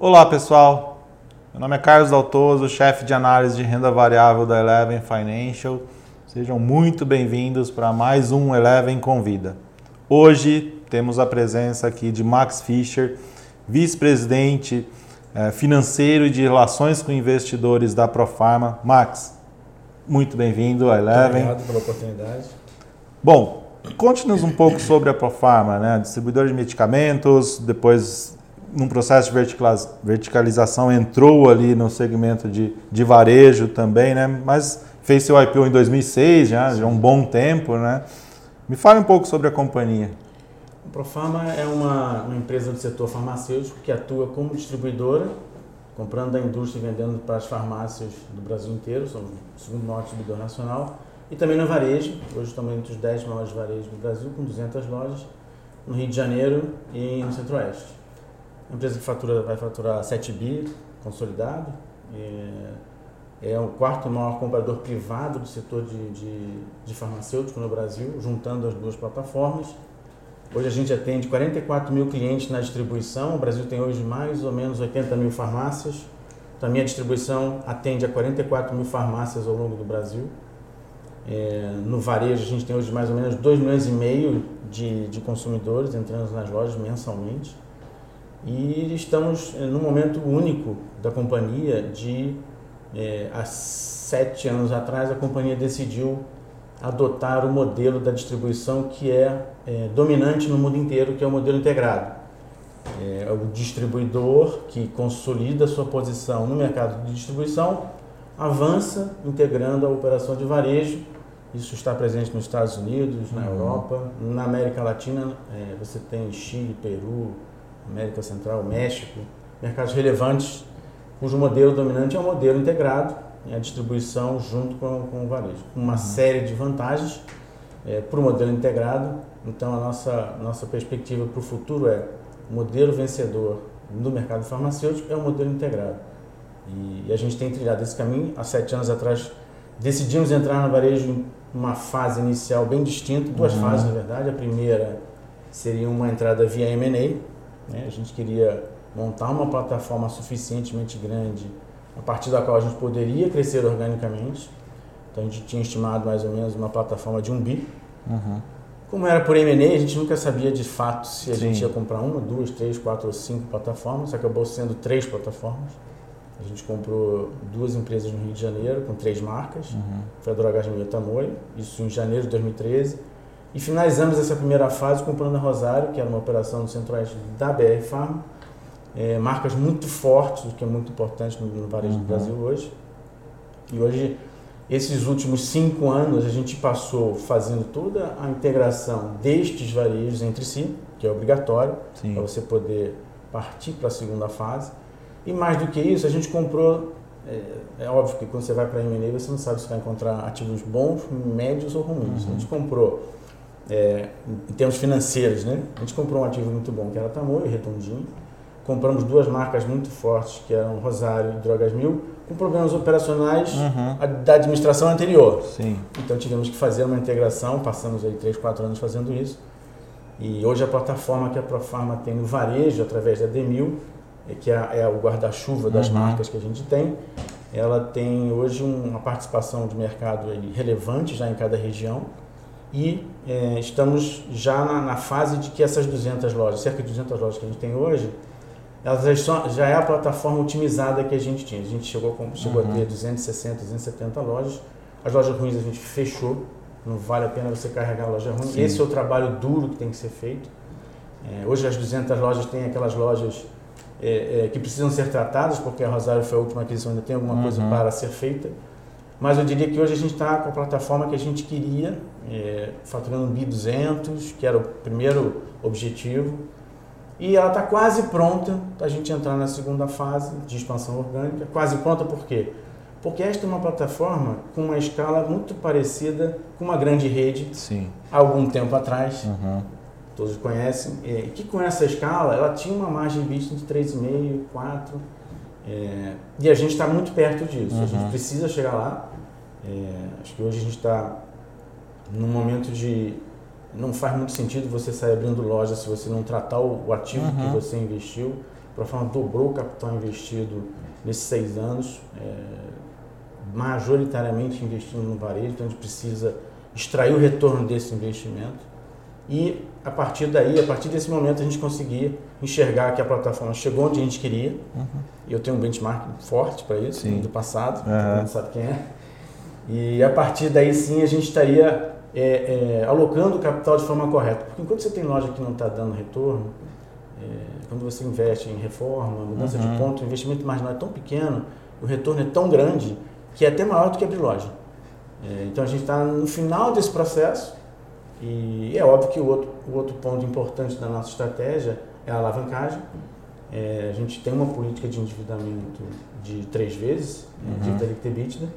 Olá pessoal, meu nome é Carlos Daltoso, chefe de análise de renda variável da Eleven Financial. Sejam muito bem-vindos para mais um Eleven Convida. Hoje temos a presença aqui de Max Fischer, vice-presidente eh, financeiro e de relações com investidores da Profarma. Max, muito bem-vindo à Eleven. Obrigado pela oportunidade. Bom, conte-nos um pouco sobre a Profarma, né? Distribuidor de medicamentos, depois num processo de verticalização entrou ali no segmento de, de varejo também, né? Mas fez seu IPO em 2006, já, já um bom tempo, né? Me fale um pouco sobre a companhia. A Profarma é uma, uma empresa do setor farmacêutico que atua como distribuidora, comprando da indústria e vendendo para as farmácias do Brasil inteiro, somos o segundo maior distribuidor nacional, e também no varejo, hoje estamos entre os 10 maiores varejos do Brasil, com 200 lojas, no Rio de Janeiro e no Centro-Oeste. Empresa que fatura, vai faturar 7 bi consolidado, é, é o quarto maior comprador privado do setor de, de, de farmacêutico no Brasil, juntando as duas plataformas. Hoje a gente atende 44 mil clientes na distribuição, o Brasil tem hoje mais ou menos 80 mil farmácias, então a minha distribuição atende a 44 mil farmácias ao longo do Brasil. É, no varejo a gente tem hoje mais ou menos 2 milhões e meio de, de consumidores entrando nas lojas mensalmente. E estamos num momento único da companhia de é, há sete anos atrás, a companhia decidiu adotar o modelo da distribuição que é, é dominante no mundo inteiro, que é o modelo integrado. É o distribuidor que consolida sua posição no mercado de distribuição, avança integrando a operação de varejo. Isso está presente nos Estados Unidos, na uhum. Europa, na América Latina. É, você tem Chile, Peru, América Central, México, mercados relevantes cujo modelo dominante é o modelo integrado, né, a distribuição junto com, com o varejo. Uma uhum. série de vantagens é, para o modelo integrado. Então, a nossa, nossa perspectiva para o futuro é o modelo vencedor no mercado farmacêutico é o modelo integrado. E, e a gente tem trilhado esse caminho. Há sete anos atrás, decidimos entrar no varejo em uma fase inicial bem distinta, duas uhum. fases, na verdade. A primeira seria uma entrada via M&A. Né? A gente queria montar uma plataforma suficientemente grande a partir da qual a gente poderia crescer organicamente. Então a gente tinha estimado mais ou menos uma plataforma de um bi. Uhum. Como era por M&A, a gente nunca sabia de fato se a Sim. gente ia comprar uma, duas, três, quatro ou cinco plataformas. Acabou sendo três plataformas. A gente comprou duas empresas no Rio de Janeiro com três marcas, uhum. foi a Drogas Tamoio, isso em janeiro de 2013. E finalizamos essa primeira fase comprando a Rosário, que era uma operação do centro-oeste da BR Farm, é, marcas muito fortes, o que é muito importante no, no varejo uhum. do Brasil hoje. E hoje, esses últimos cinco anos, a gente passou fazendo toda a integração destes varejos entre si, que é obrigatório, para você poder partir para a segunda fase. E mais do que isso, a gente comprou. É, é óbvio que quando você vai para a M&A, você não sabe se vai encontrar ativos bons, médios ou ruins. Uhum. A gente comprou, é, em termos financeiros, né? A gente comprou um ativo muito bom, que era Tamoio, Redondinho compramos duas marcas muito fortes, que eram Rosário e Drogas Mil, com problemas operacionais uhum. da administração anterior. Sim. Então tivemos que fazer uma integração, passamos aí 3, 4 anos fazendo isso. E hoje a plataforma que a Profarma tem no varejo, através da Demil, é que é, é o guarda-chuva das uhum. marcas que a gente tem, ela tem hoje uma participação de mercado relevante já em cada região e é, estamos já na, na, fase de que essas 200 lojas, cerca de 200 lojas que a gente tem hoje, elas já, são, já é a plataforma otimizada que a gente tinha. A gente chegou, chegou uhum. a ter 260, 270 lojas. As lojas ruins a gente fechou. Não vale a pena você carregar a loja ruim. Sim. Esse é o trabalho duro que tem que ser feito. É, hoje as 200 lojas têm aquelas lojas é, é, que precisam ser tratadas, porque a Rosário foi a última aquisição, ainda tem alguma uhum. coisa para ser feita. Mas eu diria que hoje a gente está com a plataforma que a gente queria, é, faturando 1.200, que era o primeiro objetivo. E ela está quase pronta para a gente entrar na segunda fase de expansão orgânica. Quase pronta por quê? Porque esta é uma plataforma com uma escala muito parecida com uma grande rede Sim. há algum tempo atrás. Uhum. Todos conhecem. E que com essa escala ela tinha uma margem vista de 3,5, 4. É, e a gente está muito perto disso. Uhum. A gente uhum. precisa chegar lá. É, acho que hoje a gente está num momento de não faz muito sentido você sair abrindo loja se você não tratar o, ativo uhum. que você investiu. Proforma dobrou o capital investido nesses seis anos, é, majoritariamente investindo no varejo, então a gente precisa extrair o retorno desse investimento e a partir daí, a partir desse momento, a gente conseguir enxergar que a plataforma chegou onde a gente queria. Uhum. Eu tenho um benchmark forte para isso, sim. do passado, uhum. sabe quem é. E a partir daí sim a gente estaria é, é, alocando o capital de forma correta. Porque enquanto você tem loja que não está dando retorno, é, quando você investe em reforma, mudança uhum. de ponto, o investimento marginal é tão pequeno, o retorno é tão grande, que é até maior do que abrir loja. É, então a gente está no final desse processo e é óbvio que o outro, o outro ponto importante da nossa estratégia é a alavancagem. É, a gente tem uma política de endividamento de três vezes, né, uhum. dívida líquida.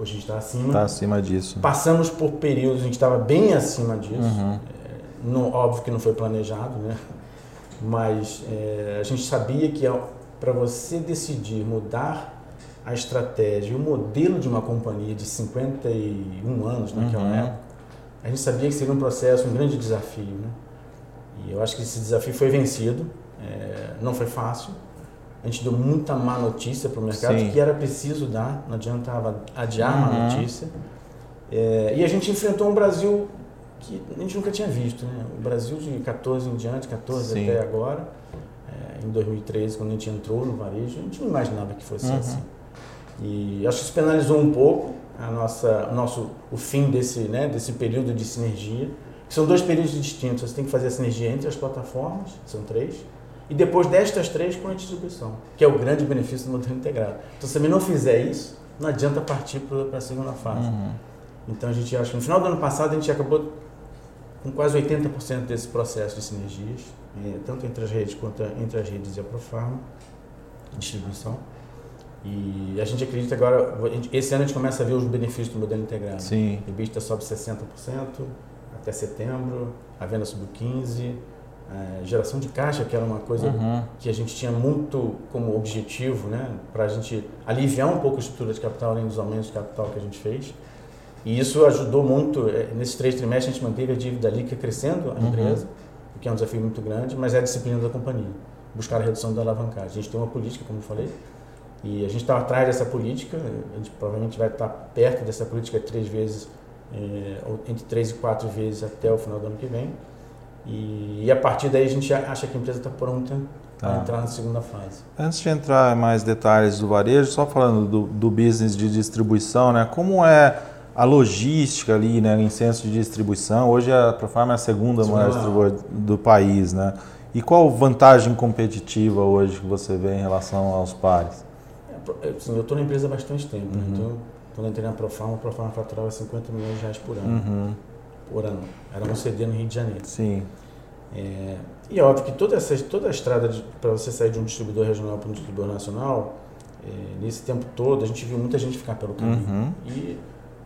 Hoje a gente está acima. Está acima disso. Passamos por períodos em que estava bem acima disso. Uhum. É, óbvio que não foi planejado, né? mas é, a gente sabia que para você decidir mudar a estratégia, o modelo de uma companhia de 51 anos naquela uhum. época, a gente sabia que seria um processo, um grande desafio. Né? E eu acho que esse desafio foi vencido, é, não foi fácil. A gente deu muita má notícia para o mercado, Sim. que era preciso dar, não adiantava adiar uhum. má notícia. É, e a gente enfrentou um Brasil que a gente nunca tinha visto. Né? O Brasil de 14 em diante, 14 Sim. até agora, é, em 2013, quando a gente entrou no varejo, a gente não imaginava que fosse uhum. assim. E acho que isso penalizou um pouco, a nossa, o nosso, o fim desse, né, desse período de sinergia. São dois períodos distintos. Você tem que fazer a sinergia entre as plataformas, são três, e depois destas três com a distribuição, que é o grande benefício do modelo integrado. Então, se você não fizer isso, não adianta partir para a segunda fase. Uhum. Então, a gente acha que no final do ano passado a gente acabou com quase 80% desse processo de sinergias, eh, tanto entre as redes quanto entre as redes e a Profarma, distribuição. E a gente acredita agora, esse ano a gente começa a ver os benefícios do modelo integrado. Sim. O EBITDA sobe 60% até setembro, a venda subiu 15%, a geração de caixa, que era uma coisa uhum. que a gente tinha muito como objetivo, né, para a gente aliviar um pouco a estrutura de capital, além dos aumentos de capital que a gente fez. E isso ajudou muito, é, nesses três trimestres a gente manteve a dívida líquida crescendo, a uhum. empresa, o que é um desafio muito grande, mas é a disciplina da companhia, buscar a redução da alavancagem. A gente tem uma política, como eu falei, e a gente está atrás dessa política, a gente provavelmente vai estar perto dessa política três vezes, é, entre três e quatro vezes até o final do ano que vem. E, e a partir daí a gente acha que a empresa está pronta para tá. entrar na segunda fase. Antes de entrar em mais detalhes do varejo, só falando do, do business de distribuição, né? Como é a logística ali, né, em centros de distribuição? Hoje a Profarma é a segunda maior distribuidora do país, né? E qual vantagem competitiva hoje que você vê em relação aos pares? assim, eu estou na empresa há bastante tempo, né? uhum. então quando eu entrei na Profarma, a Profarma faturava 50 milhões de reais por ano. Uhum. Por ano. Era um CD no Rio de Janeiro. Sim. É, e é óbvio que toda, essa, toda a estrada para você sair de um distribuidor regional para um distribuidor nacional, é, nesse tempo todo, a gente viu muita gente ficar pelo caminho. Uhum. E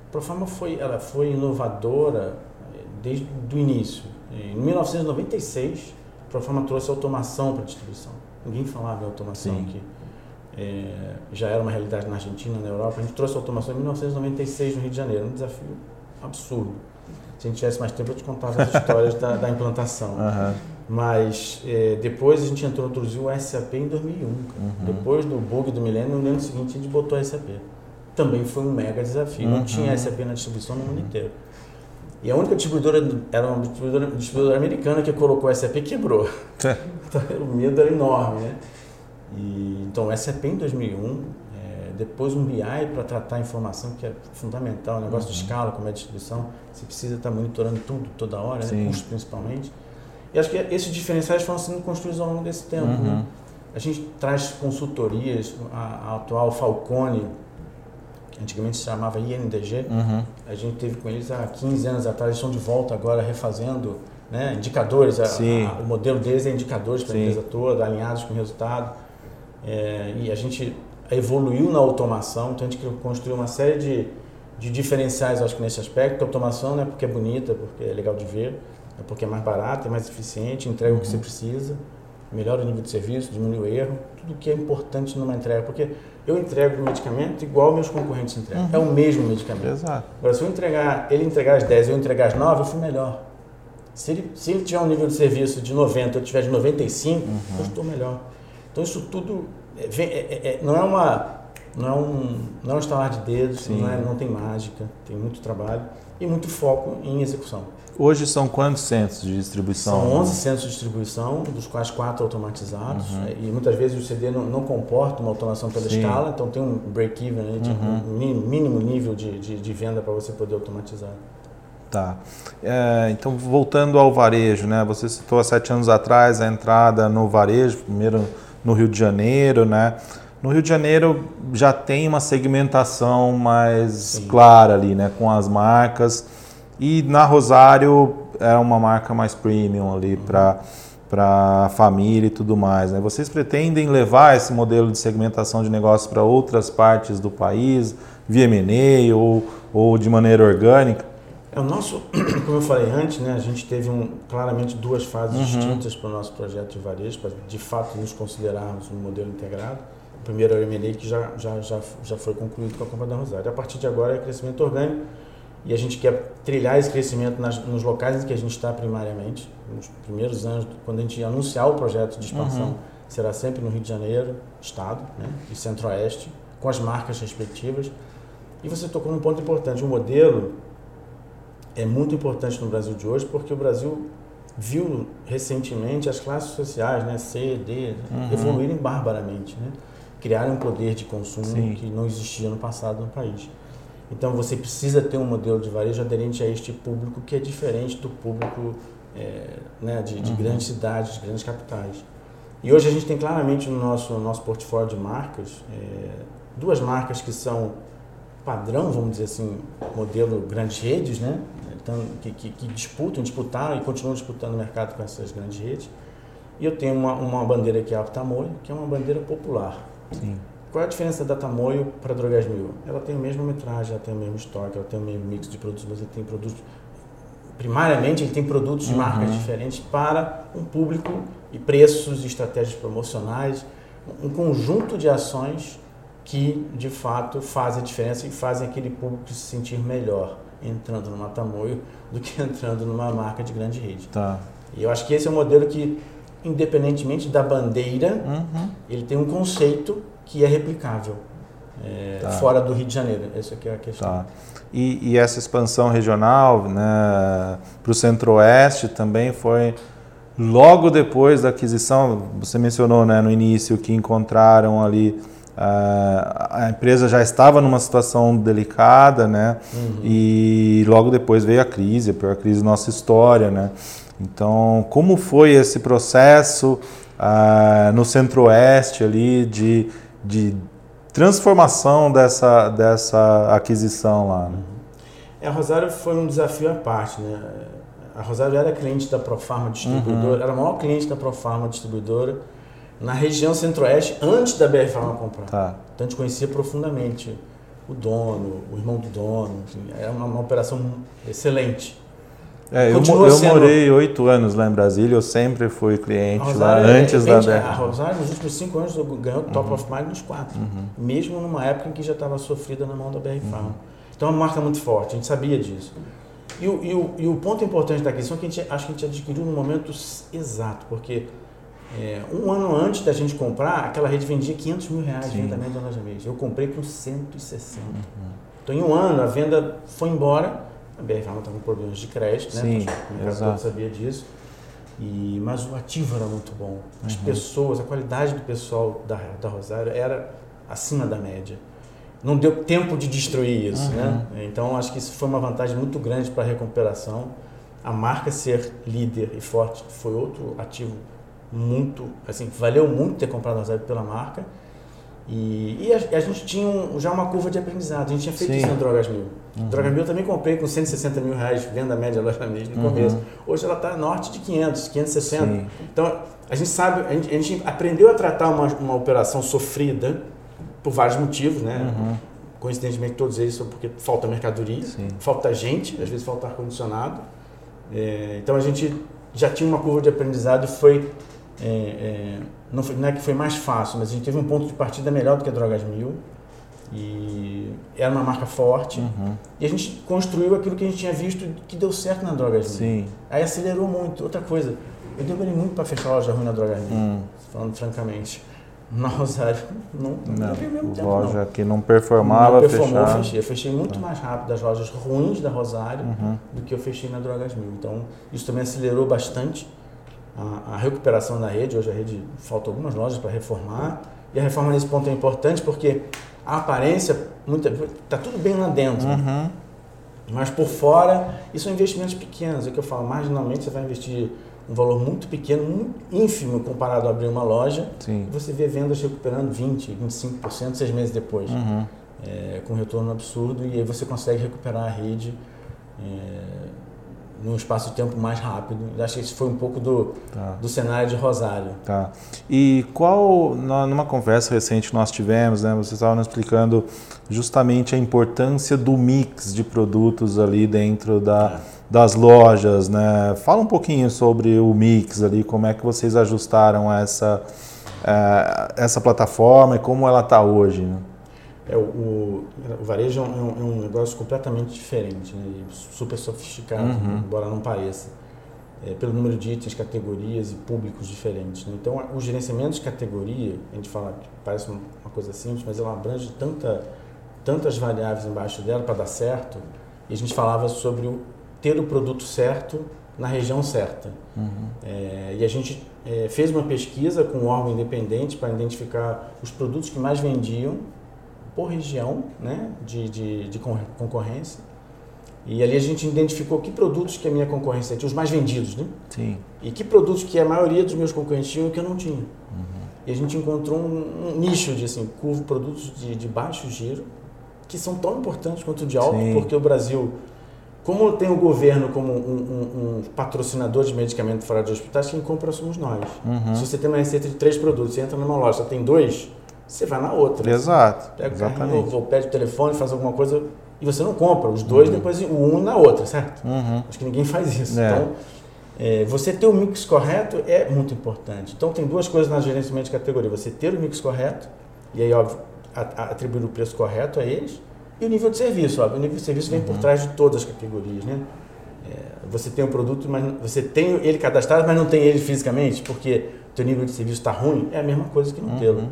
a Profarma foi, ela foi inovadora é, desde o início. Em 1996, a Profarma trouxe automação para a distribuição. Ninguém falava em automação Sim. aqui é, já era uma realidade na Argentina, na Europa. A gente trouxe automação em 1996 no Rio de Janeiro, um desafio absurdo. Se a gente tivesse mais tempo, eu te contava as histórias da, da, implantação. Uhum. Mas é, depois a gente entrou, introduziu o SAP em 2001. Uhum. Depois do bug do milênio, no ano seguinte a gente botou o SAP. Também foi um mega desafio. Uhum. Não tinha SAP na distribuição no mundo inteiro. E a única distribuidora, era uma distribuidora, distribuidora americana que colocou o SAP quebrou. É. Então, o medo era enorme, né? E, então, o SAP em 2001, é, depois um BI para tratar a informação, que é fundamental, o negócio uhum. de escala, como é a distribuição, você precisa estar tá monitorando tudo, toda hora, né, custo principalmente. E acho que esses diferenciais foram sendo construídos ao longo desse tempo. Uhum. Né? A gente traz consultorias, a, a, atual Falcone, que antigamente se chamava INDG, uhum. a gente teve com eles há 15 anos atrás, eles estão de volta agora refazendo né, indicadores, a, a, o modelo deles é indicadores para a empresa toda, alinhados com o resultado. É, e a gente evoluiu na automação, então a gente construiu uma série de, de diferenciais, acho que nesse aspecto. A automação não é porque é bonita, porque é legal de ver, é porque é mais barata, é mais eficiente, entrega uhum. o que você uhum. precisa, melhora o nível de serviço, diminui o erro, tudo que é importante numa entrega. Porque eu entrego o medicamento igual meus concorrentes entregam. Uhum. É o mesmo medicamento. Exato. Agora, se eu entregar, ele entregar às 10 e eu entregar às 9, eu fui melhor. Se ele, se ele tiver um nível de serviço de 90, eu tiver de 95, uhum. eu estou melhor. Então isso tudo é, é, é, não é uma não é um não é um estalar de dedos, não, é, não tem mágica, tem muito trabalho e muito foco em execução. Hoje são quantos centros de distribuição? São 11 centros de distribuição, dos quais quatro automatizados. Uhum. E muitas vezes o CD não, não comporta uma automação pela Sim. escala, então tem um break-even, né, tipo, uhum. um mínimo nível de, de, de venda para você poder automatizar. Tá. É, então, voltando ao varejo, né? Você citou há sete anos atrás a entrada no varejo, primeiro no Rio de Janeiro, né? No Rio de Janeiro já tem uma segmentação mais Sim. clara ali, né? Com as marcas. E na Rosário é uma marca mais premium ali uhum. para para família e tudo mais. Né? Vocês pretendem levar esse modelo de segmentação de negócios para outras partes do país, via M&A ou, ou de maneira orgânica? O nosso, como eu falei antes, né, a gente teve um, claramente duas fases uhum. distintas para o nosso projeto de varejo, para de fato nos considerarmos um modelo integrado. O primeiro era o M&A que já, já, já, já foi concluído com a compra da Rosário. A partir de agora é crescimento orgânico e a gente quer trilhar esse crescimento nas, nos locais em que a gente está primariamente. Nos primeiros anos, quando a gente anunciar o projeto de expansão, uhum. será sempre no Rio de Janeiro, Estado, né, e Centro-Oeste, com as marcas respectivas. E você tocou num ponto importante, o modelo é muito importante no Brasil de hoje, porque o Brasil viu recentemente as classes sociais, né, C, D, uhum. evoluírem barbaramente, né? criarem um poder de consumo Sim. que não existia no passado no país. Então você precisa ter um modelo de varejo aderente a este público que é diferente do público é, né, de, de uhum. grandes cidades, de grandes capitais. E hoje a gente tem claramente no nosso, no nosso portfólio de marcas é, duas marcas que são padrão, vamos dizer assim, modelo grandes redes, né? Então, que, que, que disputam, disputaram e continuam disputando o mercado com essas grandes redes. E eu tenho uma, uma bandeira que é a Tamoio, que é uma bandeira popular. Sim. Qual é a diferença da Tamoio para a Drogas Mil? Ela tem a mesma metragem, ela tem o mesmo estoque, ela tem o mesmo mix de produtos, mas ele tem produtos. Primariamente, ele tem produtos de uhum. marcas diferentes para um público e preços e estratégias promocionais, um conjunto de ações que de fato fazem a diferença e fazem aquele público se sentir melhor entrando numa Tamoio do que entrando numa marca de grande rede. Tá. E eu acho que esse é um modelo que, independentemente da bandeira, uhum. ele tem um conceito que é replicável é, tá. fora do Rio de Janeiro. Essa aqui é a questão. Tá. E, e essa expansão regional né, para o Centro-Oeste também foi logo depois da aquisição. Você mencionou né, no início que encontraram ali a empresa já estava numa situação delicada, né? Uhum. E logo depois veio a crise, a pior crise da nossa história, né? Então, como foi esse processo uh, no Centro-Oeste ali de de transformação dessa, dessa aquisição lá. Né? É, a Rosário foi um desafio à parte, né? A Rosário era cliente da Profarma Distribuidora, uhum. era a maior cliente da Profarma Distribuidora na região centro-oeste antes da BR Farma comprar. Tá. Então a gente conhecia profundamente o dono, o irmão do dono, enfim, era uma, uma operação excelente. É, eu, eu sendo... morei oito anos lá em Brasília, eu sempre fui cliente lá é, antes da BR. A Rosário, nos últimos cinco anos, ganhou o top uhum. of mind nos quatro. Uhum. Mesmo numa época em que já estava sofrida na mão da BR Farm. Uhum. Então é uma marca muito forte, a gente sabia disso. E o, e o, e o ponto importante da aquisição é que a gente, acho que a gente adquiriu no momento exato, porque é, um ano antes da gente comprar, aquela rede vendia 500 mil reais de venda média loja mês. Eu comprei com 160. Uhum. Então, em um ano, a venda foi embora a BR Pharma estava com problemas de crédito, né? Sim, o mercado sabia disso. E, mas o ativo era muito bom. As uhum. pessoas, a qualidade do pessoal da, da Rosário era acima da média. Não deu tempo de destruir isso, né? uhum. né? Então acho que isso foi uma vantagem muito grande para a recuperação. A marca ser líder e forte foi outro ativo muito, assim, valeu muito ter comprado a Rosário pela marca. E, e a, a, gente tinha um, já uma curva de aprendizado. A gente tinha feito Sim. isso na Drogas Mil. Uhum. Drogas Mil eu também comprei com 160 mil reais, venda média loja mês no uhum. começo. Hoje ela está norte de 500, 560. Sim. Então a gente sabe, a gente, a gente, aprendeu a tratar uma, uma operação sofrida por vários motivos, né? Uhum. Coincidentemente todos eles são porque falta mercadoria, Sim. falta gente, às vezes falta ar-condicionado. É, então a gente já tinha uma curva de aprendizado e foi é, é, não, foi, não é que foi mais fácil, mas a gente teve um ponto de partida melhor do que a Drogas Mil. E era uma marca forte. Uhum. E a gente construiu aquilo que a gente tinha visto que deu certo na Drogas Mil. Sim. Aí acelerou muito. Outra coisa, eu demorei muito para fechar a loja ruim na Drogas Mil, uhum. falando francamente. Na Rosário não, não, não mesmo tempo, loja não. que não performava, não performou, fechava. eu fechei. Eu fechei muito mais rápido as lojas ruins da Rosário Uhum. do que eu fechei na Drogas Mil. Então, isso também acelerou bastante a, a recuperação da rede. Hoje a rede falta algumas lojas para reformar. E a reforma nesse ponto é importante porque a aparência está tudo bem lá dentro. Uhum. Mas por fora, isso são investimentos pequenos. É o que eu falo, marginalmente você vai investir um valor muito pequeno, muito ínfimo comparado a abrir uma loja. Sim. Você vê vendas recuperando 20%, 25% seis meses depois, Uhum. é, com retorno absurdo. E aí você consegue recuperar a rede é, num espaço de tempo mais rápido. Eu acho que isso foi um pouco do, Tá. do cenário de Rosário. Tá. E qual, numa conversa recente que nós tivemos, né, você estava nos explicando justamente a importância do mix de produtos ali dentro da, das lojas, né? Fala um pouquinho sobre o mix ali, como é que vocês ajustaram essa, eh, essa plataforma e como ela está hoje. Né? É, o, o, o varejo é um, é um negócio completamente diferente, né? super sofisticado, Uhum. embora não pareça, é, pelo número de itens, categorias e públicos diferentes. né? Então, o gerenciamento de categoria, a gente fala que parece uma uma coisa simples, mas ela abrange tanta, tantas variáveis embaixo dela para dar certo, e a gente falava sobre o, ter o produto certo na região certa. Uhum. É, e a gente é, fez uma pesquisa com um órgão independente para identificar os produtos que mais vendiam por região né, de, de, de con- concorrência. E ali a gente identificou que produtos que a minha concorrência tinha, os mais vendidos, né? Sim. E que produtos que a maioria dos meus concorrentes tinham que eu não tinha. E a gente encontrou um, um nicho de assim, curvo, produtos de, de baixo giro, que são tão importantes quanto o de alto, Sim. porque o Brasil, como tem o governo como um, um- um patrocinador de medicamento fora de hospitais, quem compra somos nós. Uhum. Se você tem uma receita de três produtos, você entra numa loja, só tem dois, você vai na outra. Exato. Pega o carrinho, Exatamente. ou pede o telefone, faz alguma coisa e você não compra os dois, Uhum. depois o um na outra, certo? Uhum. Acho que ninguém faz isso. É. Então, é, você ter o mix correto é muito importante. Então, tem duas coisas na gerenciamento de categoria: você ter o mix correto, e aí, óbvio, atribuir o preço correto a eles, e o nível de serviço. Óbvio, o nível de serviço vem Uhum. por trás de todas as categorias. Né? É, você tem o produto, mas você tem ele cadastrado, mas não tem ele fisicamente, porque o teu nível de serviço está ruim, é a mesma coisa que não tê-lo.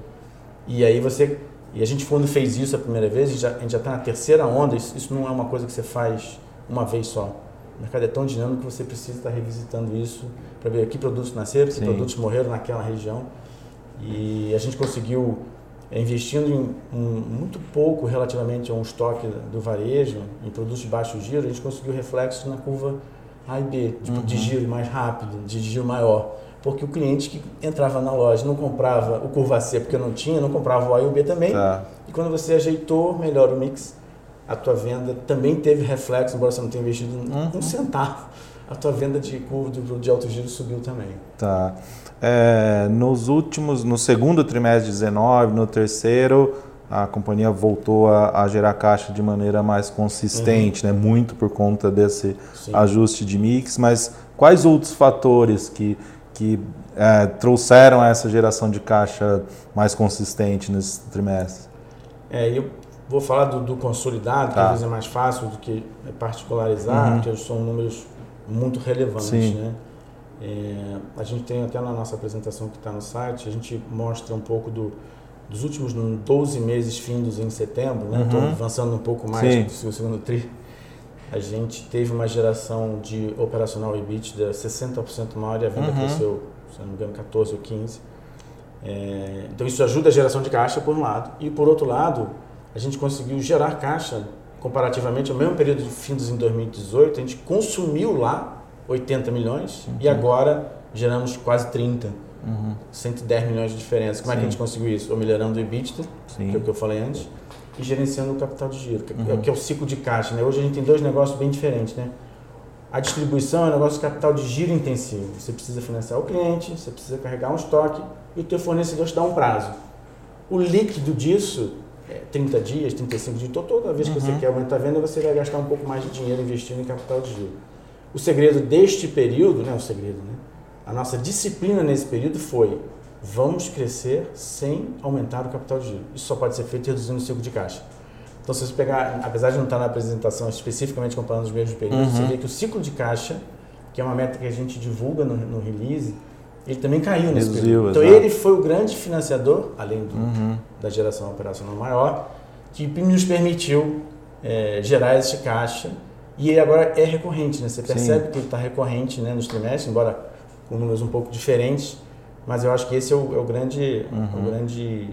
E aí você. E a gente, quando fez isso a primeira vez, a gente já- está na terceira onda, isso, isso não é uma coisa que você faz uma vez só. O mercado é tão dinâmico que você precisa estar revisitando isso para ver que produtos nasceram, que Sim. produtos morreram naquela região. E a gente conseguiu, eh, investindo em um- muito pouco relativamente a um estoque do varejo, em produtos de baixo giro, a gente conseguiu reflexos na curva A e B, tipo, de Uhum. giro mais rápido, de giro maior. Porque o cliente que entrava na loja não comprava o curva C porque não tinha, não comprava o A e o B também. Tá. E quando você ajeitou melhor o mix, a tua venda também teve reflexo, embora você não tenha investido Uhum. um centavo. A tua venda de curva de, de alto giro subiu também. Tá. É, nos últimos, no segundo trimestre de 19, no terceiro, a companhia voltou a, a gerar caixa de maneira mais consistente, né? Muito por conta desse Sim. ajuste de mix. Mas quais outros fatores que, que é, trouxeram essa geração de caixa mais consistente nesse trimestre? É, eu vou falar do, do consolidado, que Tá. às vezes é mais fácil do que particularizar, Uhum. porque são números muito relevantes. Sim. Né? É, a gente tem até na nossa apresentação que está no site, a gente mostra um pouco do, dos últimos 12 meses findos em setembro, né? Uhum. avançando um pouco mais Sim. do segundo tri. A gente teve uma geração de operacional EBITDA 60% maior e a venda Uhum. cresceu, se não me engano, 14 ou 15. É, então isso ajuda a geração de caixa por um lado e por outro lado a gente conseguiu gerar caixa comparativamente ao mesmo período de findos em 2018 a gente consumiu lá 80 milhões e Uhum. agora geramos quase 30 Uhum. 110 milhões de diferença como é que a Sim. gente conseguiu isso ou melhorando o EBITDA Sim. que é o que eu falei antes e gerenciando o capital de giro que, é- Uhum. que é o ciclo de caixa né hoje a gente tem dois negócios bem diferentes né a distribuição é um negócio de capital de giro intensivo. Você precisa financiar o cliente, você precisa carregar um estoque e o teu fornecedor te dá um prazo. O líquido disso é 30 dias, 35 dias. Então, toda vez que você Uhum. quer aumentar a venda, você vai gastar um pouco mais de dinheiro investindo em capital de giro. O segredo deste período, né, o segredo, né? A nossa disciplina nesse período foi vamos crescer sem aumentar o capital de giro. Isso só pode ser feito reduzindo o ciclo de caixa. Então, se você pegar, apesar de não estar na apresentação especificamente comparando os mesmos períodos, Uhum. você vê que o ciclo de caixa, que é uma meta que a gente divulga no, no release, ele também caiu nesse período. Então exato. ele foi o grande financiador, além do, Uhum. da geração operacional maior, que nos permitiu é, gerar esse caixa. E ele agora é recorrente, né? Você percebe que ele está recorrente né, nos trimestres, embora com números um pouco diferentes, mas eu acho que esse é o, é o grande, Uhum. o grande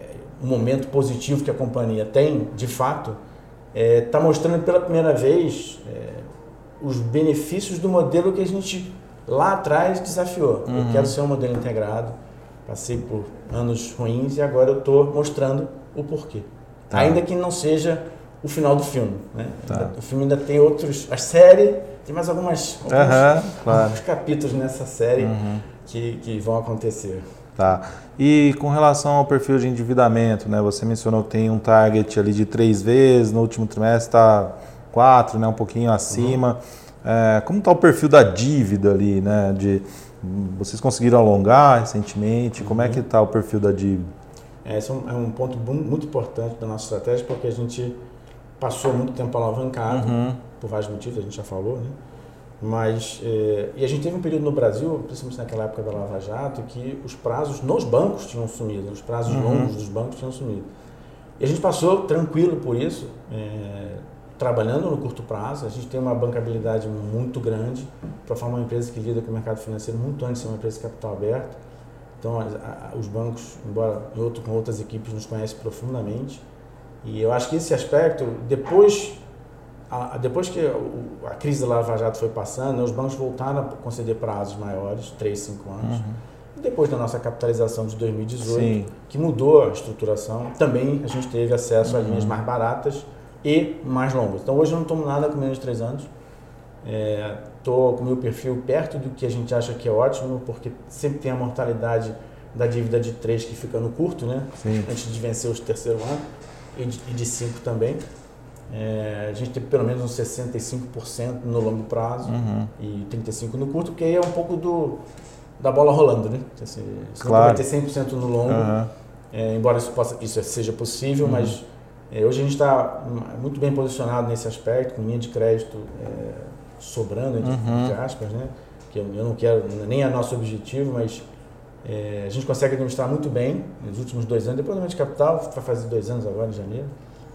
é, momento positivo que a companhia tem, de fato, está mostrando pela primeira vez é, os benefícios do modelo que a gente lá atrás desafiou. Eu Uhum. quero ser um modelo integrado, passei por anos ruins e agora eu estou mostrando o porquê. Tá. Ainda que não seja o final do filme. Né? Tá. O filme ainda tem outros. A série tem mais algumas, alguns, Aham, claro. alguns capítulos nessa série Uhum. Que, que vão acontecer. Tá. E com relação ao perfil de endividamento, né? Você mencionou que tem um target ali de três vezes, no último trimestre está quatro, né? Um pouquinho acima. É, como está o perfil da dívida ali, né? De, vocês conseguiram alongar recentemente? Como é que está o perfil da dívida? É, Esse é um, é um ponto muito importante da nossa estratégia, porque a gente passou muito tempo alavancado, Uhum. por vários motivos, a gente já falou, né? Mas, é, e a gente teve um período no Brasil, principalmente naquela época da Lava Jato, que os prazos nos bancos tinham sumido, os prazos Uhum. longos dos bancos tinham sumido. E a gente passou tranquilo por isso, é, trabalhando no curto prazo. A gente tem uma bancabilidade muito grande para formar uma empresa que lida com o mercado financeiro muito antes de ser uma empresa de capital aberto. Então, a- a- os bancos, embora em outro, com outras equipes, nos conhecem profundamente. E eu acho que esse aspecto, depois, a, a- depois que o- a crise da Lava Jato foi passando, né, os bancos voltaram a conceder prazos maiores, 3, 5 anos. E depois da nossa capitalização de 2018, Sim. que mudou a estruturação, também a gente teve acesso a Uhum. linhas mais baratas e mais longas. Então hoje eu não tomo nada com menos de 3 anos. Estou com o meu perfil perto do que a gente acha que é ótimo, porque sempre tem a mortalidade da dívida de 3 que fica no curto, né? Sim. antes de vencer os terceiro ano, e de, e de 5 também. É, a gente tem pelo menos uns 65% no longo prazo Uhum. e 35% no curto, porque aí é um pouco do, da bola rolando, né? Assim, você Claro. vai ter 100% no longo, Aham. é, embora isso, possa, isso seja possível, Uhum. mas é, hoje a gente está muito bem posicionado nesse aspecto, com linha de crédito é, sobrando, entre, Uhum. entre aspas, né? que eu, eu não quero, nem é nosso objetivo, mas é, a gente consegue administrar muito bem nos últimos dois anos, depois do de capital, vai fazer dois anos agora, em janeiro,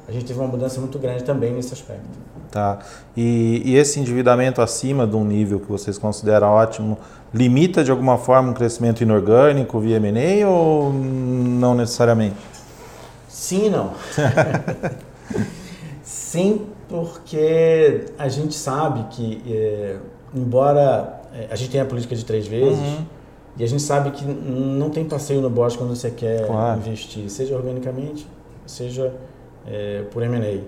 a gente teve uma mudança muito grande também nesse aspecto. Tá. E, e esse endividamento acima de um nível que vocês consideram ótimo, limita de alguma forma um crescimento inorgânico via M&A ou não necessariamente? Sim e não. Sim, porque a gente sabe que, é, embora é, a gente tenha a política de três vezes, Uhum. e a gente sabe que não tem passeio no bosque quando você quer Claro. investir, seja organicamente, seja é, por M&A.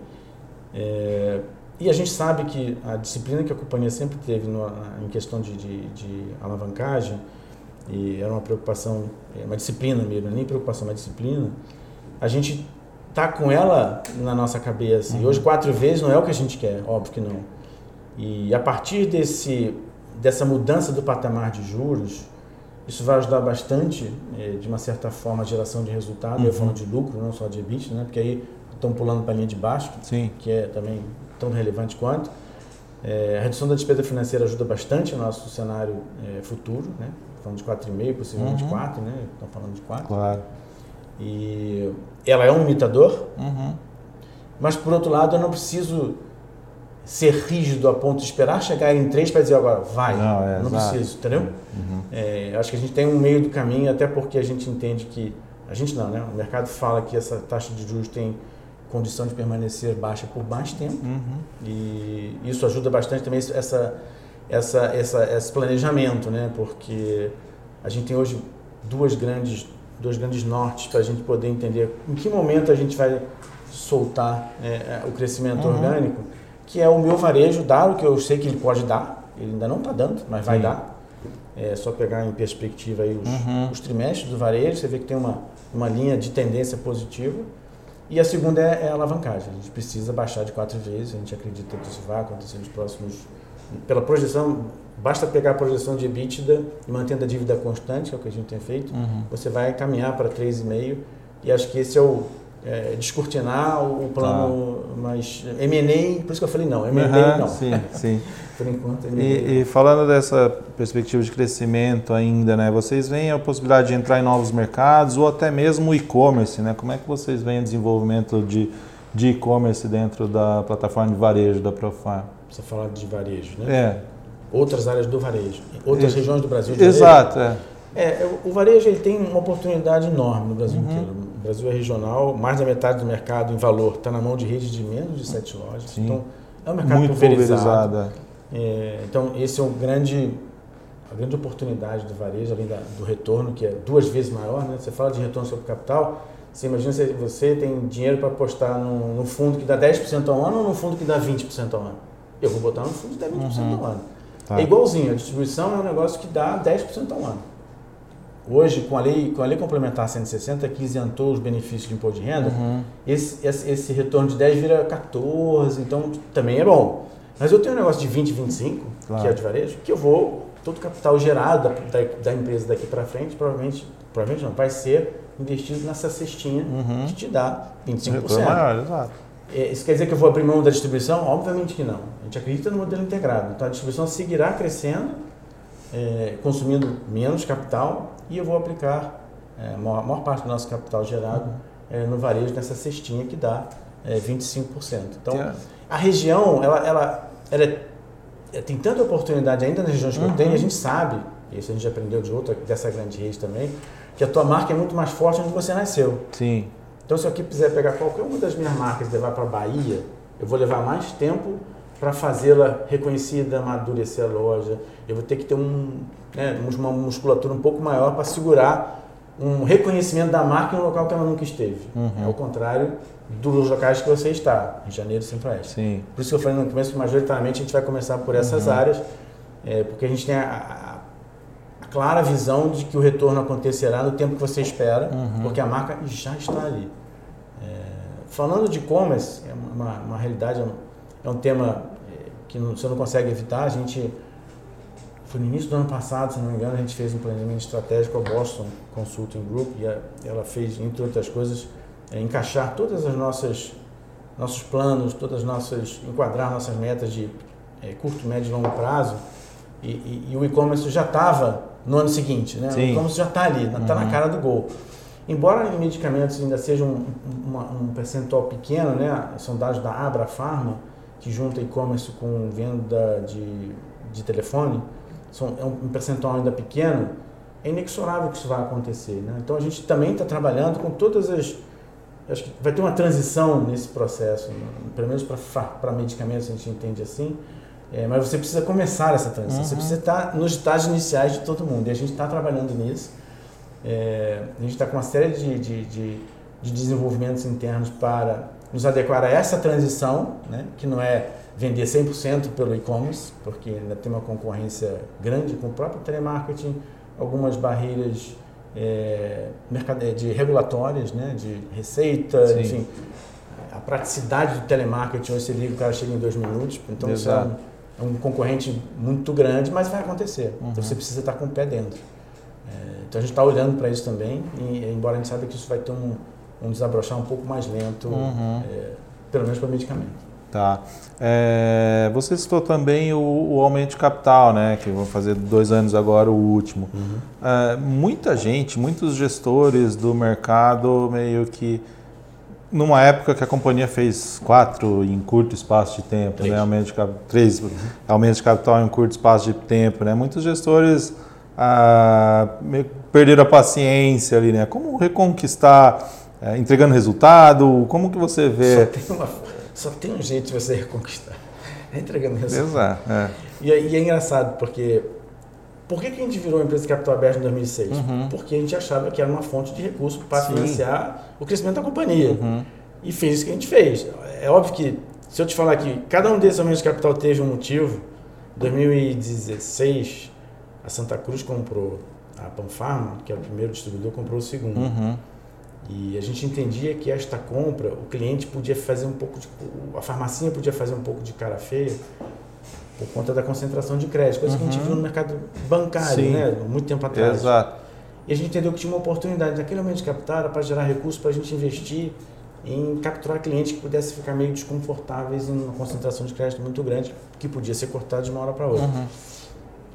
É, e a gente sabe que a disciplina que a companhia sempre teve no- em questão de, de, de alavancagem, e era uma preocupação, é, uma disciplina mesmo, nem preocupação, uma disciplina, a gente tá com ela na nossa cabeça. E hoje quatro vezes não é o que a gente quer, óbvio que não. E a partir desse, dessa mudança do patamar de juros, isso vai ajudar bastante, eh, de uma certa forma, a geração de resultado, Uhum. eu falo de lucro, não só de EBITDA, né? porque aí estão pulando para a linha de baixo, Sim. que é também tão relevante quanto. Eh, a redução da despesa financeira ajuda bastante o nosso cenário eh, futuro, né? falando de 4,5, possivelmente Uhum. 4, né? estão falando de 4. Claro. E ela é um limitador, Uhum. mas por outro lado eu não preciso ser rígido a ponto de esperar chegar em 3 para dizer agora vai. Não, é, não preciso, entendeu? Uhum. É, acho que a gente tem um meio do caminho, até porque a gente entende que. A gente não, né? O mercado fala que essa taxa de juros tem condição de permanecer baixa por mais tempo. Uhum. E isso ajuda bastante também esse- essa, essa, essa, esse planejamento, né? Porque a gente tem hoje duas grandes, dois grandes nortes para a gente poder entender em que momento a gente vai soltar é, é, o crescimento Uhum. orgânico, que é o meu varejo dar o que eu sei que ele pode dar, ele ainda não está dando, mas vai Sim. dar. É só pegar em perspectiva aí os, Uhum. os trimestres do varejo, você vê que tem uma, uma linha de tendência positiva. E a segunda é, é a alavancagem. A gente precisa baixar de quatro vezes, a gente acredita que isso vai acontecer nos próximos. Pela projeção, basta pegar a projeção de EBITDA e mantendo a dívida constante, que é o que a gente tem feito, Uhum. você vai caminhar para 3,5 e acho que esse é o. É, descortinar o plano mais. M&A, por isso que eu falei não, M&A Aham, não. Sim, sim. por enquanto. E, e, falando dessa perspectiva de crescimento ainda, né? Vocês veem a possibilidade de entrar em novos mercados ou até mesmo e-commerce, né? Como é que vocês veem o desenvolvimento de de e-commerce dentro da plataforma de varejo da Profar? Você fala de varejo, né? É. Outras áreas do varejo, outras é. regiões do Brasil. Exato, é. É, o varejo ele tem uma oportunidade enorme no Brasil uhum. inteiro. O Brasil é regional, mais da metade do mercado em valor está na mão de redes de menos de sete lojas. Sim. Então, é um mercado Muito pulverizado. É, então, esse é um grande, a grande oportunidade do varejo, além da, do retorno, que é duas vezes maior. Né? Você fala de retorno sobre capital, você imagina se você tem dinheiro para apostar no, no, fundo que dá 10% ao ano ou no fundo que dá 20% ao ano? Eu vou botar no fundo que dá 20% uhum. ao ano. Tá. É igualzinho, a distribuição é um negócio que dá 10% ao ano. Hoje, com a lei, com a lei complementar 160, que isentou os benefícios de imposto de renda, uhum. esse, esse, esse, retorno de 10 vira 14, então também é bom. Mas eu tenho um negócio de 20, 25, claro. que é de varejo, que eu vou, todo o capital gerado da, da, empresa daqui para frente, provavelmente, provavelmente não, vai ser investido nessa cestinha uhum. que te dá 25%. Retorno maior, exato. É, isso quer dizer que eu vou abrir mão da distribuição? Obviamente que não. A gente acredita no modelo integrado. Então a distribuição seguirá crescendo, é, consumindo menos capital e eu vou aplicar é, a maior, maior, parte do nosso capital gerado é, no varejo nessa cestinha que dá 25%. É, então a região, ela, ela, ela é, tem tanta oportunidade ainda nas regiões que uhum. eu tenho, a gente sabe, e isso a gente aprendeu de outra, dessa grande rede também, que a tua marca é muito mais forte onde você nasceu. Sim. Então, se eu aqui quiser pegar qualquer uma das minhas marcas e levar para a Bahia, eu vou levar mais tempo para fazê-la reconhecida, amadurecer a loja. Eu vou ter que ter um, né, uma musculatura um pouco maior para segurar um reconhecimento da marca em um local que ela nunca esteve. Uhum. É o contrário dos locais que você está, em Janeiro e Centro-Oeste. Sim. Por isso que eu falei no começo que majoritariamente a gente vai começar por essas uhum. áreas, é, porque a gente tem a, clara visão de que o retorno acontecerá no tempo que você espera, uhum. porque a marca já está ali. É, falando de e-commerce, é uma, uma realidade, é um, é um tema é, que não, você não consegue evitar. A gente, foi no início do ano passado, se não me engano, a gente fez um planejamento estratégico com a Boston Consulting Group e a, ela fez, entre outras coisas, é, encaixar todas as nossas nossos planos, todas as nossas enquadrar nossas metas de é, curto, médio e longo prazo. E, e, e o e-commerce já estava no ano seguinte, né? Sim. O e-commerce já está ali, está uhum. na cara do gol. Embora em medicamentos ainda seja um, uma, um percentual pequeno, né? São dados da Abra Pharma, que junta e-commerce com venda de, de telefone, são, é um percentual ainda pequeno, é inexorável que isso vai acontecer. Né? Então a gente também está trabalhando com todas as. Acho que vai ter uma transição nesse processo, né? pelo menos para medicamentos a gente entende assim, é, mas você precisa começar essa transição, uhum. você precisa estar nos estágios iniciais de todo mundo. E a gente está trabalhando nisso. É, a gente está com uma série de, de, de, de, desenvolvimentos internos para nos adequar a essa transição, né, que não é vender 100% pelo e-commerce, porque ainda tem uma concorrência grande com o próprio telemarketing, algumas barreiras é, de regulatórias, né, de receita, Sim. enfim. A praticidade do telemarketing, hoje você liga, o cara chega em dois minutos, então Exato. isso é um, é um concorrente muito grande, mas vai acontecer. Uhum. Então você precisa estar com o pé dentro. É, então a gente está olhando para isso também, e, embora a gente saiba que isso vai ter um, um desabrochar um pouco mais lento, uhum. é, pelo menos para medicamento. Tá. É, você citou também o, o, aumento de capital, né? Que vão fazer dois anos agora o último. Uhum. É, muita gente, muitos gestores do mercado meio que numa época que a companhia fez quatro em curto espaço de tempo, três. né? Aumento de, três uhum. aumento de capital em curto espaço de tempo, né? Muitos gestores ah, perderam a paciência ali, né? Como reconquistar, é, entregando resultado? Como que você vê? Só tem, uma, só tem um jeito de você reconquistar, é entregando resultado. Exato. É. E, e é engraçado porque por que, que a gente virou uma empresa de capital aberto em 2006? Uhum. Porque a gente achava que era uma fonte de recurso para Sim. financiar o crescimento da companhia. Uhum. E fez isso que a gente fez. É óbvio que, se eu te falar que cada um desses aumentos de capital teve um motivo, em 2016, a Santa Cruz comprou a Panfarma, que é o primeiro distribuidor, comprou o segundo. Uhum. E a gente entendia que esta compra, o cliente podia fazer um pouco de. A farmacinha podia fazer um pouco de cara feia por conta da concentração de crédito, coisa uhum. que a gente uhum. viu no mercado bancário, Sim. né, muito tempo atrás. Exato. E a gente entendeu que tinha uma oportunidade naquele momento de capital para gerar recursos para a gente investir em capturar clientes que pudessem ficar meio desconfortáveis em uma concentração de crédito muito grande, que podia ser cortada de uma hora para outra. Uhum.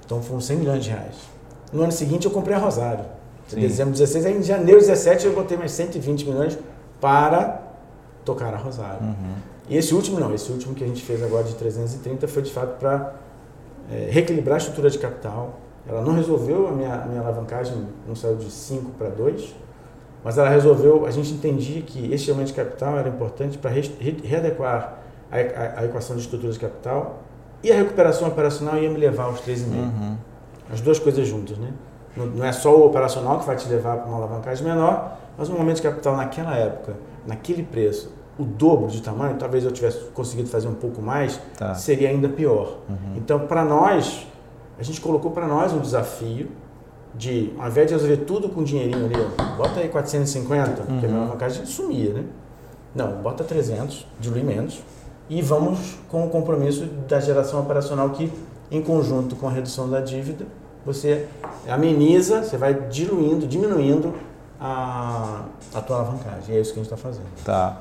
Então foram 100 milhões de reais. No ano seguinte eu comprei a Rosário. Em dezembro 16, aí em janeiro 17 eu botei mais 120 milhões para tocar a Rosário. Uhum. E esse último não, esse último que a gente fez agora de 330 foi de fato para é, reequilibrar a estrutura de capital. Ela não resolveu a minha, a minha alavancagem, não saiu de 5 para 2, mas ela resolveu, a gente entendia que esse aumento de capital era importante para re, readequar a, a, a, equação de estrutura de capital e a recuperação operacional ia me levar aos 3,5. Uhum. As duas coisas juntas, né? Não, é só o operacional que vai te levar para uma alavancagem menor, mas um aumento de capital naquela época, naquele preço, o dobro de tamanho, talvez eu tivesse conseguido fazer um pouco mais, tá. seria ainda pior. Uhum. Então, para nós, a gente colocou para nós um desafio de, ao invés de resolver tudo com dinheirinho ali, bota aí 450, uhum. que a minha alavancagem sumia, né? Não, bota 300, dilui menos, e vamos com o compromisso da geração operacional que, em conjunto com a redução da dívida, você ameniza, você vai diluindo, diminuindo a, a tua alavancagem. E é isso que a gente está fazendo. Tá.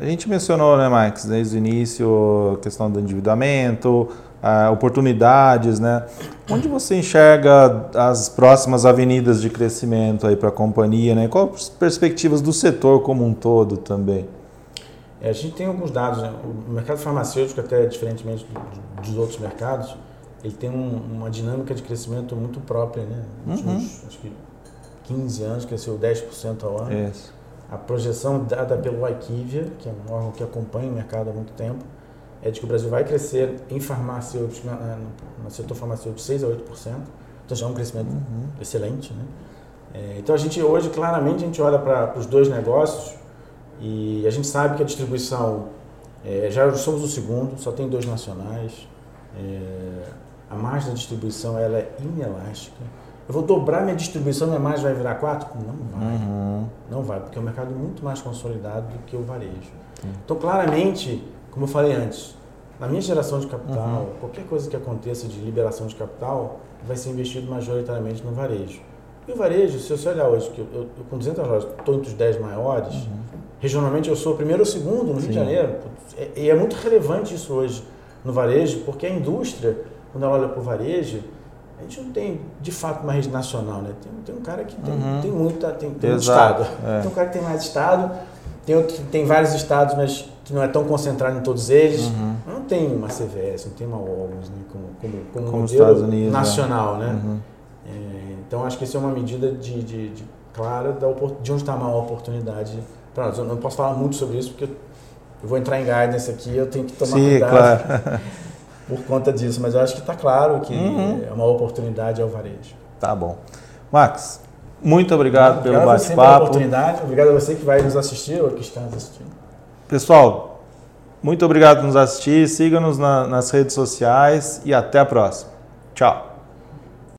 A gente mencionou, né, Max, desde o início, a questão do endividamento, oportunidades, né? Onde você enxerga as próximas avenidas de crescimento aí para a companhia, né? Quais as perspectivas do setor como um todo também? É, a gente tem alguns dados, né? O mercado farmacêutico, até diferentemente dos outros mercados, ele tem um, uma dinâmica de crescimento muito própria, né? Nos uhum. últimos, acho que 15 anos, cresceu 10% ao ano. Isso. A projeção dada pelo IQVIA, que é um órgão que acompanha o mercado há muito tempo, é de que o Brasil vai crescer em farmacêutico, no setor farmacêutico, 6 a 8%. Então já é um crescimento uhum. excelente. Né? É, então a gente hoje, claramente, a gente olha para os dois negócios e a gente sabe que a distribuição, é, já somos o segundo, só tem dois nacionais. É, a margem da distribuição ela é inelástica. Eu vou dobrar minha distribuição, minha margem vai virar 4? Não vai. Uhum. Não vai, porque é um mercado muito mais consolidado do que o varejo. Uhum. Então, claramente, como eu falei antes, na minha geração de capital, uhum. qualquer coisa que aconteça de liberação de capital vai ser investido majoritariamente no varejo. E o varejo, se você olhar hoje, que eu, eu, com 200 lojas estou entre os 10 maiores, uhum. regionalmente eu sou o primeiro ou segundo no Rio Sim. de Janeiro. E é, é muito relevante isso hoje no varejo, porque a indústria, quando ela olha para o varejo, a gente não tem, de fato, uma rede nacional, né? Tem, tem um cara que tem, uhum. tem muita, tem, tem muito estado. É. Tem um cara que tem mais estado, tem, outro, tem vários estados, mas que não é tão concentrado em todos eles. Uhum. Não tem uma CVS, não tem uma Walgreens, né? como, como, como, como Estados Unidos, né? nacional, né? né? Uhum. É, então, acho que isso é uma medida de, de, de clara da, de onde está a maior oportunidade para nós. Eu não posso falar muito sobre isso, porque eu, eu vou entrar em guidance aqui, eu tenho que tomar Sim, cuidado. Claro. por conta disso, mas eu acho que está claro que uhum. é uma oportunidade ao varejo. Tá bom. Max, muito obrigado, obrigado pelo bate-papo. oportunidade, obrigado a você que vai nos assistir ou que está nos assistindo. Pessoal, muito obrigado por nos assistir, siga-nos na, nas redes sociais e até a próxima. Tchau.